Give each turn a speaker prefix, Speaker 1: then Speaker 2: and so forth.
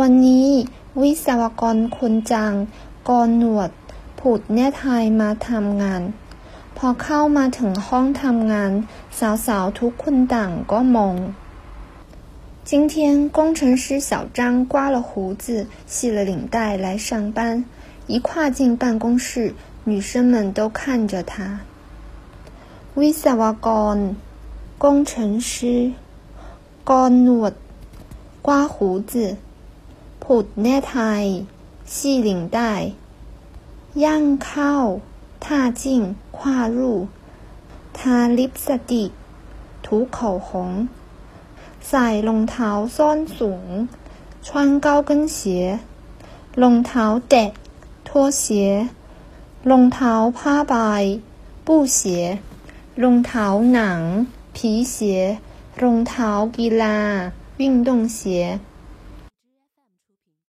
Speaker 1: วันนี้วิศวกรคนจางกรหนวดผุดแน่ไทยมาทำงาน พอเข้ามาถึงห้องทำงาน สาวๆทุกคนต่างก็มอง今天工程师小张刮了胡子，系了领带来上班。一跨进办公室，女生们都看着他。วิศวกร工程师กรหนวด刮胡子 ผุดแน่ไทย系领带ย่างเข้า踏进跨入ทาลิปสติก涂口红ใส่รองเท้าส้นสูง穿高跟鞋รองเท้าแตะ拖鞋รองเท้าผ้าใบ布鞋รองเท้าหนัง皮鞋รองเท้ากีฬา运动鞋